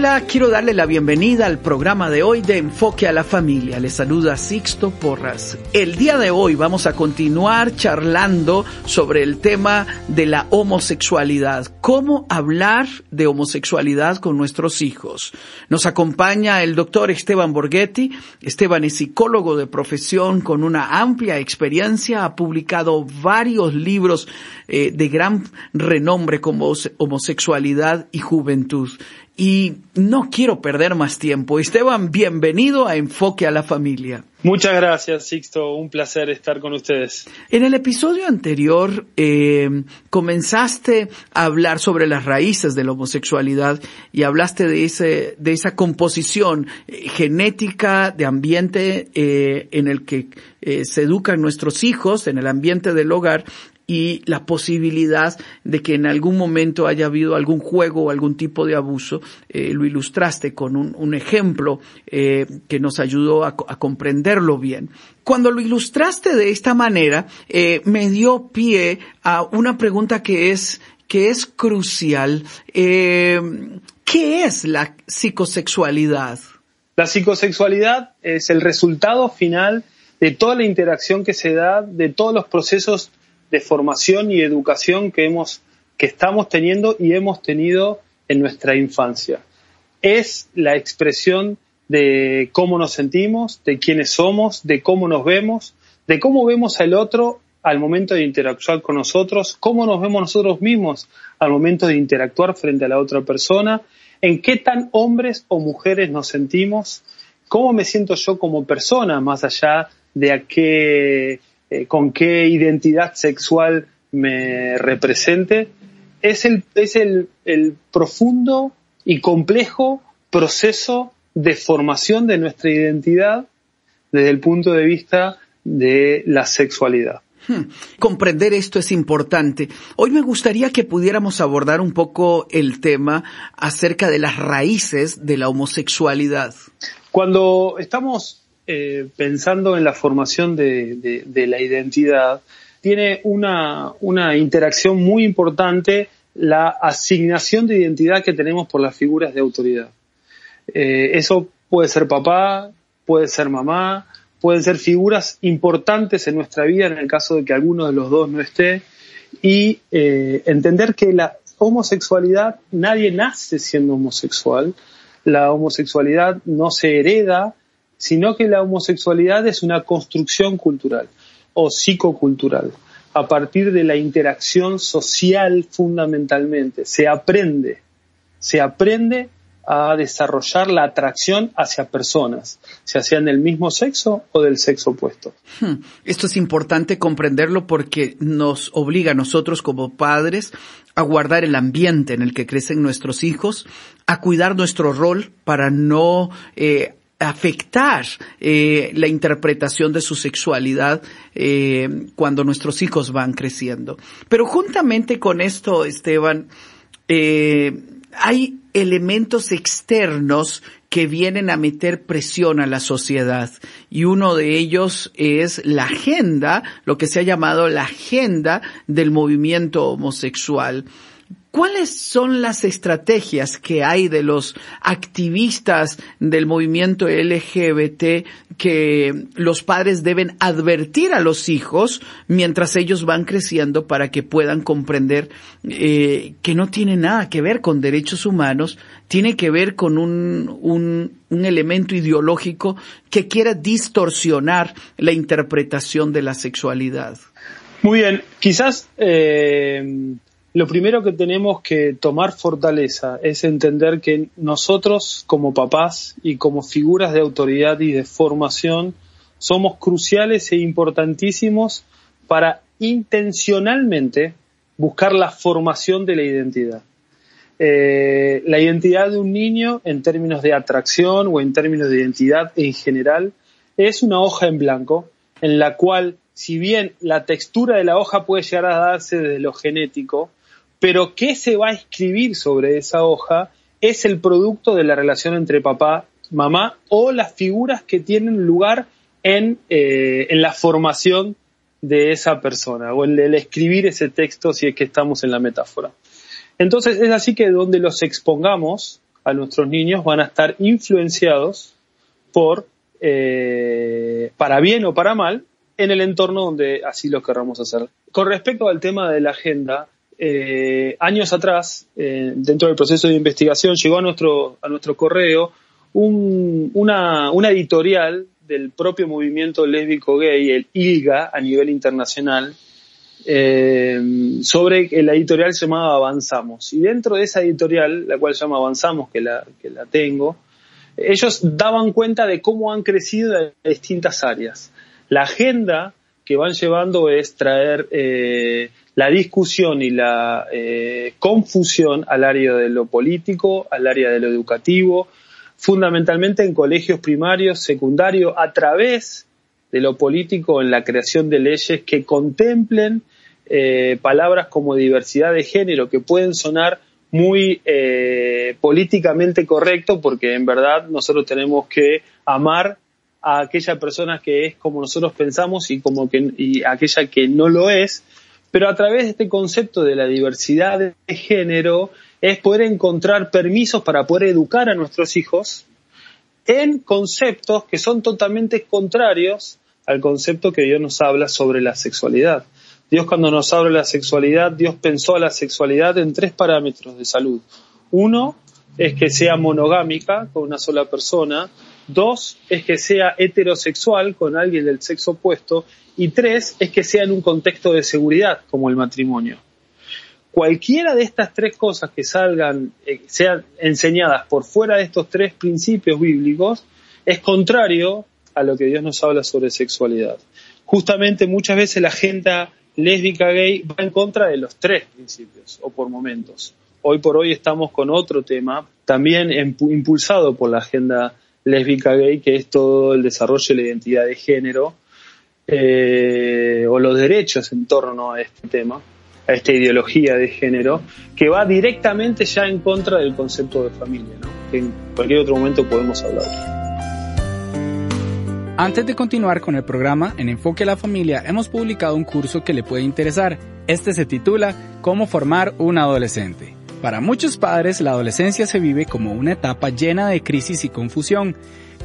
Hola, quiero darle la bienvenida al programa de hoy de Enfoque a la Familia. Les saluda Sixto Porras. El día de hoy vamos a continuar charlando sobre el tema de la homosexualidad. Cómo hablar de homosexualidad con nuestros hijos. Nos acompaña el doctor Esteban Borghetti. Esteban es psicólogo de profesión con una amplia experiencia. Ha publicado varios libros eh, de gran renombre como homosexualidad y juventud. Y no quiero perder más tiempo. Esteban, bienvenido a Enfoque a la Familia. Muchas gracias, Sixto. Un placer estar con ustedes. En el episodio anterior eh, comenzaste a hablar sobre las raíces de la homosexualidad y hablaste de, ese, de esa composición eh, genética de ambiente eh, en el que se educan nuestros hijos, en el ambiente del hogar, y la posibilidad de que en algún momento haya habido algún juego o algún tipo de abuso, eh, lo ilustraste con un, ejemplo eh, que nos ayudó a, comprenderlo bien. Cuando lo ilustraste de esta manera, eh, me dio pie a una pregunta que es, que es crucial. ¿Qué es la psicosexualidad? La psicosexualidad es el resultado final de toda la interacción que se da, de todos los procesos de formación y educación que hemos, que estamos teniendo y hemos tenido en nuestra infancia. Es la expresión de cómo nos sentimos, de quiénes somos, de cómo nos vemos, de cómo vemos al otro al momento de interactuar con nosotros, cómo nos vemos nosotros mismos al momento de interactuar frente a la otra persona, en qué tan hombres o mujeres nos sentimos, cómo me siento yo como persona, más allá de a qué eh, con qué identidad sexual me represente, es el, es el, el profundo y complejo proceso de formación de nuestra identidad desde el punto de vista de la sexualidad. Hmm. Comprender esto es importante. Hoy me gustaría que pudiéramos abordar un poco el tema acerca de las raíces de la homosexualidad. Cuando estamos eh, pensando en la formación de, la identidad, tiene una, interacción muy importante la asignación de identidad que tenemos por las figuras de autoridad. Eh, eso puede ser papá, puede ser mamá, pueden ser figuras importantes en nuestra vida en el caso de que alguno de los dos no esté y eh, entender que la homosexualidad nadie nace siendo homosexual, la homosexualidad no se hereda, sino que la homosexualidad es una construcción cultural o psicocultural a partir de la interacción social fundamentalmente. Se aprende, se aprende a desarrollar la atracción hacia personas, sea sean del mismo sexo o del sexo opuesto. Hmm. Esto es importante comprenderlo porque nos obliga a nosotros como padres a guardar el ambiente en el que crecen nuestros hijos, a cuidar nuestro rol para no eh, afectar eh, la interpretación de su sexualidad eh, cuando nuestros hijos van creciendo. Pero juntamente con esto, Esteban, eh, hay elementos externos que vienen a meter presión a la sociedad y uno de ellos es la agenda, lo que se ha llamado la agenda del movimiento homosexual. ¿Cuáles son las estrategias que hay de los activistas del movimiento LGBT que los padres deben advertir a los hijos mientras ellos van creciendo para que puedan comprender eh, que no tiene nada que ver con derechos humanos, tiene que ver con un, un, un elemento ideológico que quiera distorsionar la interpretación de la sexualidad? Muy bien, quizás eh, lo primero que tenemos que tomar fortaleza es entender que nosotros como papás y como figuras de autoridad y de formación somos cruciales e importantísimos para intencionalmente buscar la formación de la identidad. Eh, la identidad de un niño en términos de atracción o en términos de identidad en general es una hoja en blanco en la cual si bien la textura de la hoja puede llegar a darse desde lo genético, pero qué se va a escribir sobre esa hoja es el producto de la relación entre papá, mamá o las figuras que tienen lugar en, eh, en la formación de esa persona o el escribir ese texto si es que estamos en la metáfora. Entonces es así que donde los expongamos a nuestros niños van a estar influenciados por, eh, para bien o para mal, en el entorno donde así lo querramos hacer. Con respecto al tema de la agenda, eh, años atrás, eh, dentro del proceso de investigación, llegó a nuestro, a nuestro correo una, editorial del propio movimiento lésbico gay, el ILGA, a nivel internacional, eh, sobre la editorial se llamaba Avanzamos. Y dentro de esa editorial, la cual se llama Avanzamos, que la, que la tengo, ellos daban cuenta de cómo han crecido en distintas áreas. La agenda que van llevando es traer la discusión y la eh, confusión al área de lo político, al área de lo educativo, fundamentalmente en colegios primarios, secundarios, a través de lo político en la creación de leyes que contemplen eh, palabras como diversidad de género, que pueden sonar muy eh, políticamente correcto, porque en verdad nosotros tenemos que amar a aquella persona que es como nosotros pensamos y como que y aquella que no lo es, pero a través de este concepto de la diversidad de género es poder encontrar permisos para poder educar a nuestros hijos en conceptos que son totalmente contrarios al concepto que Dios nos habla sobre la sexualidad. Dios cuando nos habla de la sexualidad, Dios pensó a la sexualidad en tres parámetros de salud. Uno es que sea monogámica con una sola persona. Dos es que sea heterosexual con alguien del sexo opuesto. Y tres es que sea en un contexto de seguridad, como el matrimonio. Cualquiera de estas tres cosas que salgan, eh, sean enseñadas por fuera de estos tres principios bíblicos, es contrario a lo que Dios nos habla sobre sexualidad. Justamente muchas veces la agenda lésbica gay va en contra de los tres principios, o por momentos. Hoy por hoy estamos con otro tema, también impulsado por la agenda lésbica gay, que es todo el desarrollo de la identidad de género, eh, o los derechos en torno a este tema, a esta ideología de género, que va directamente ya en contra del concepto de familia, ¿no? que en cualquier otro momento podemos hablar. Antes de continuar con el programa, en Enfoque a la Familia hemos publicado un curso que le puede interesar. Este se titula Cómo formar un adolescente. Para muchos padres, la adolescencia se vive como una etapa llena de crisis y confusión.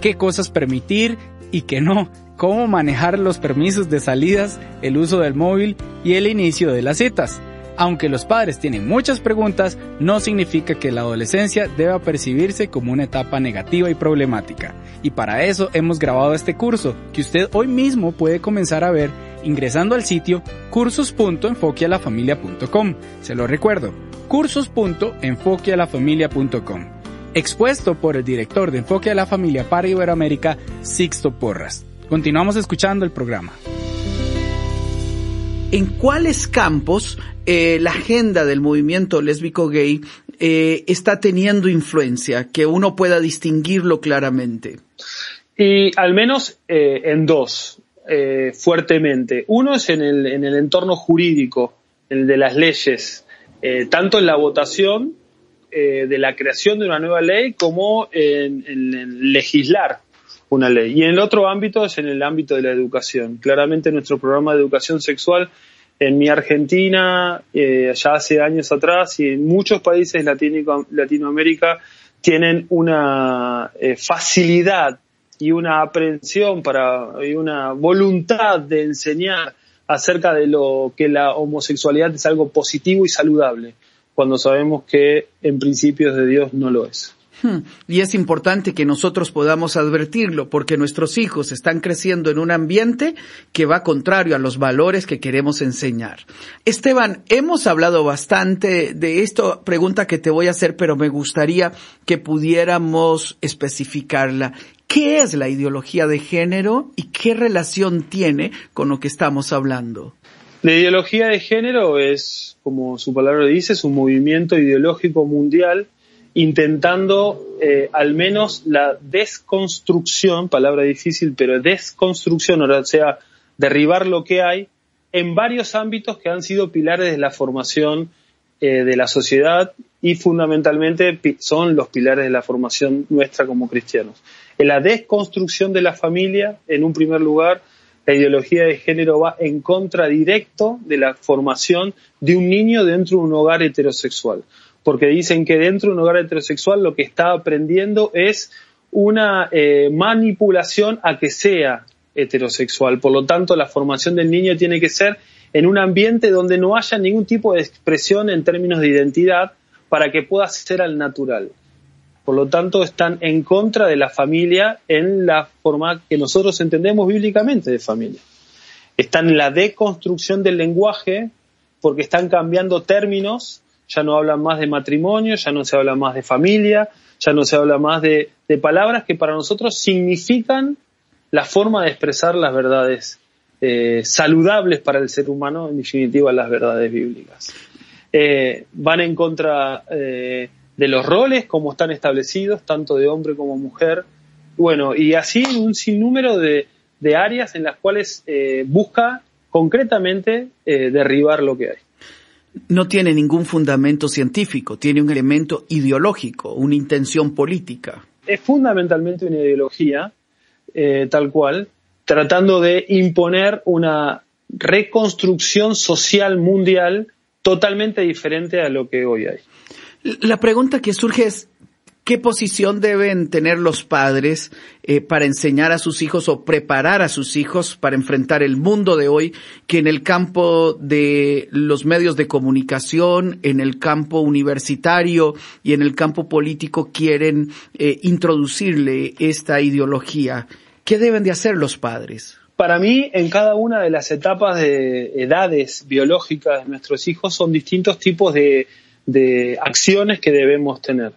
¿Qué cosas permitir y qué no? cómo manejar los permisos de salidas, el uso del móvil y el inicio de las citas. Aunque los padres tienen muchas preguntas, no significa que la adolescencia deba percibirse como una etapa negativa y problemática. Y para eso hemos grabado este curso, que usted hoy mismo puede comenzar a ver ingresando al sitio cursos.enfoquealafamilia.com. Se lo recuerdo, cursos.enfoquealafamilia.com. Expuesto por el director de Enfoque a la Familia para Iberoamérica, Sixto Porras. Continuamos escuchando el programa. ¿En cuáles campos eh, la agenda del movimiento lésbico gay eh, está teniendo influencia, que uno pueda distinguirlo claramente? Y al menos eh, en dos, fuertemente. Uno es en el, en el entorno jurídico, el de las leyes, tanto en la votación de la creación de una nueva ley como en, en legislar una ley. Y en el otro ámbito es en el ámbito de la educación. Claramente nuestro programa de educación sexual En mi Argentina, eh, ya hace años atrás, y en muchos países latino, Latinoamérica, tienen una eh, facilidad y una aprehensión para, y una voluntad de enseñar acerca de lo que la homosexualidad es algo positivo y saludable, cuando sabemos que en principios de Dios no lo es. Hmm. Y es importante que nosotros podamos advertirlo porque nuestros hijos están creciendo en un ambiente que va contrario a los valores que queremos enseñar. Esteban, hemos hablado bastante de esto, pregunta que te voy a hacer, pero me gustaría que pudiéramos especificarla. ¿Qué es la ideología de género y qué relación tiene con lo que estamos hablando? La ideología de género es, como su palabra dice, es un movimiento ideológico mundial intentando eh, al menos la desconstrucción, palabra difícil, pero desconstrucción, o sea, derribar lo que hay en varios ámbitos que han sido pilares de la formación eh, de la sociedad y fundamentalmente son los pilares de la formación nuestra como cristianos. En la desconstrucción de la familia, en un primer lugar, la ideología de género va en contra directo de la formación de un niño dentro de un hogar heterosexual porque dicen que dentro de un hogar heterosexual lo que está aprendiendo es una eh, manipulación a que sea heterosexual. Por lo tanto, la formación del niño tiene que ser en un ambiente donde no haya ningún tipo de expresión en términos de identidad para que pueda ser al natural. Por lo tanto, están en contra de la familia en la forma que nosotros entendemos bíblicamente de familia. Están en la deconstrucción del lenguaje porque están cambiando términos ya no hablan más de matrimonio, ya no se habla más de familia, ya no se habla más de, palabras que para nosotros significan la forma de expresar las verdades eh, saludables para el ser humano, en definitiva las verdades bíblicas. Eh, van en contra eh, de los roles como están establecidos, tanto de hombre como mujer, bueno, y así un sinnúmero de, de áreas en las cuales busca concretamente derribar lo que hay no tiene ningún fundamento científico, tiene un elemento ideológico, una intención política. Es fundamentalmente una ideología, eh, tal cual, tratando de imponer una reconstrucción social mundial totalmente diferente a lo que hoy hay. La pregunta que surge es, ¿Qué posición deben tener los padres eh, para enseñar a sus hijos o preparar a sus hijos para enfrentar el mundo de hoy que en el campo de los medios de comunicación, en el campo universitario y en el campo político quieren eh, introducirle esta ideología? ¿Qué deben de hacer los padres? Para mí, en cada una de las etapas de edades biológicas de nuestros hijos son distintos tipos de acciones que debemos tener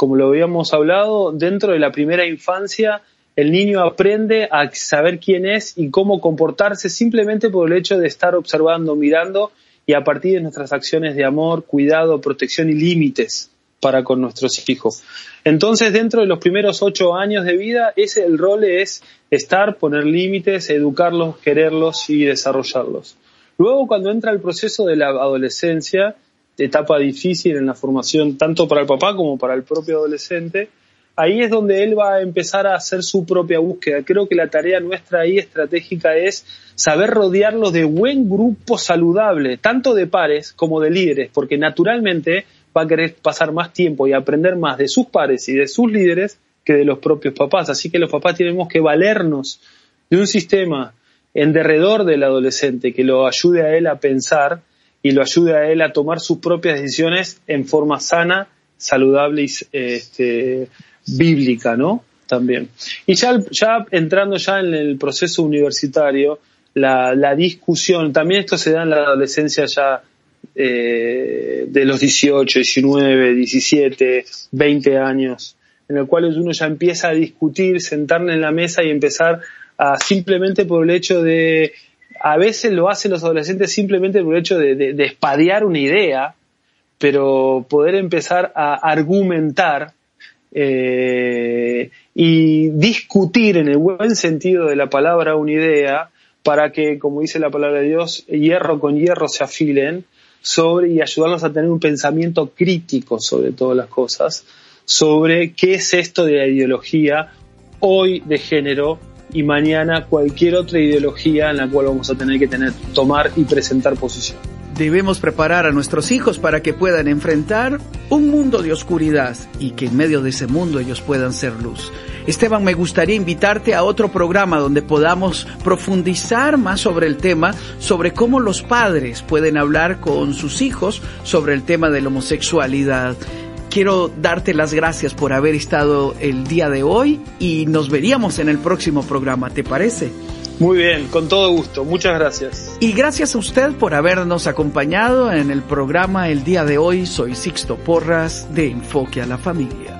como lo habíamos hablado, dentro de la primera infancia el niño aprende a saber quién es y cómo comportarse simplemente por el hecho de estar observando, mirando y a partir de nuestras acciones de amor, cuidado, protección y límites para con nuestros hijos. Entonces, dentro de los primeros ocho años de vida, ese el rol es estar, poner límites, educarlos, quererlos y desarrollarlos. Luego, cuando entra el proceso de la adolescencia, etapa difícil en la formación, tanto para el papá como para el propio adolescente, ahí es donde él va a empezar a hacer su propia búsqueda. Creo que la tarea nuestra ahí estratégica es saber rodearlos de buen grupo saludable, tanto de pares como de líderes, porque naturalmente va a querer pasar más tiempo y aprender más de sus pares y de sus líderes que de los propios papás. Así que los papás tenemos que valernos de un sistema en derredor del adolescente que lo ayude a él a pensar y lo ayude a él a tomar sus propias decisiones en forma sana, saludable y este, bíblica, ¿no? También. Y ya, entrando ya en el proceso universitario, la discusión, también esto se da en la adolescencia ya eh, de los 18, 19, 17, 20 años, en el cual uno ya empieza a discutir, sentarle en la mesa y empezar a simplemente por el hecho de a veces lo hacen los adolescentes simplemente por el hecho de, de, espadear una idea, pero poder empezar a argumentar eh, y discutir en el buen sentido de la palabra una idea para que, como dice la palabra de Dios, hierro con hierro se afilen sobre y ayudarnos a tener un pensamiento crítico sobre todas las cosas, sobre qué es esto de la ideología hoy de género y mañana cualquier otra ideología en la cual vamos a tener que tener, tomar y presentar posición. Debemos preparar a nuestros hijos para que puedan enfrentar un mundo de oscuridad y que en medio de ese mundo ellos puedan ser luz. Esteban, me gustaría invitarte a otro programa donde podamos profundizar más sobre el tema, sobre cómo los padres pueden hablar con sus hijos sobre el tema de la homosexualidad. Quiero darte las gracias por haber estado el día de hoy y nos veríamos en el próximo programa, ¿te parece? Muy bien, con todo gusto. Muchas gracias. Y gracias a usted por habernos acompañado en el programa el día de hoy. Soy Sixto Porras de Enfoque a la Familia.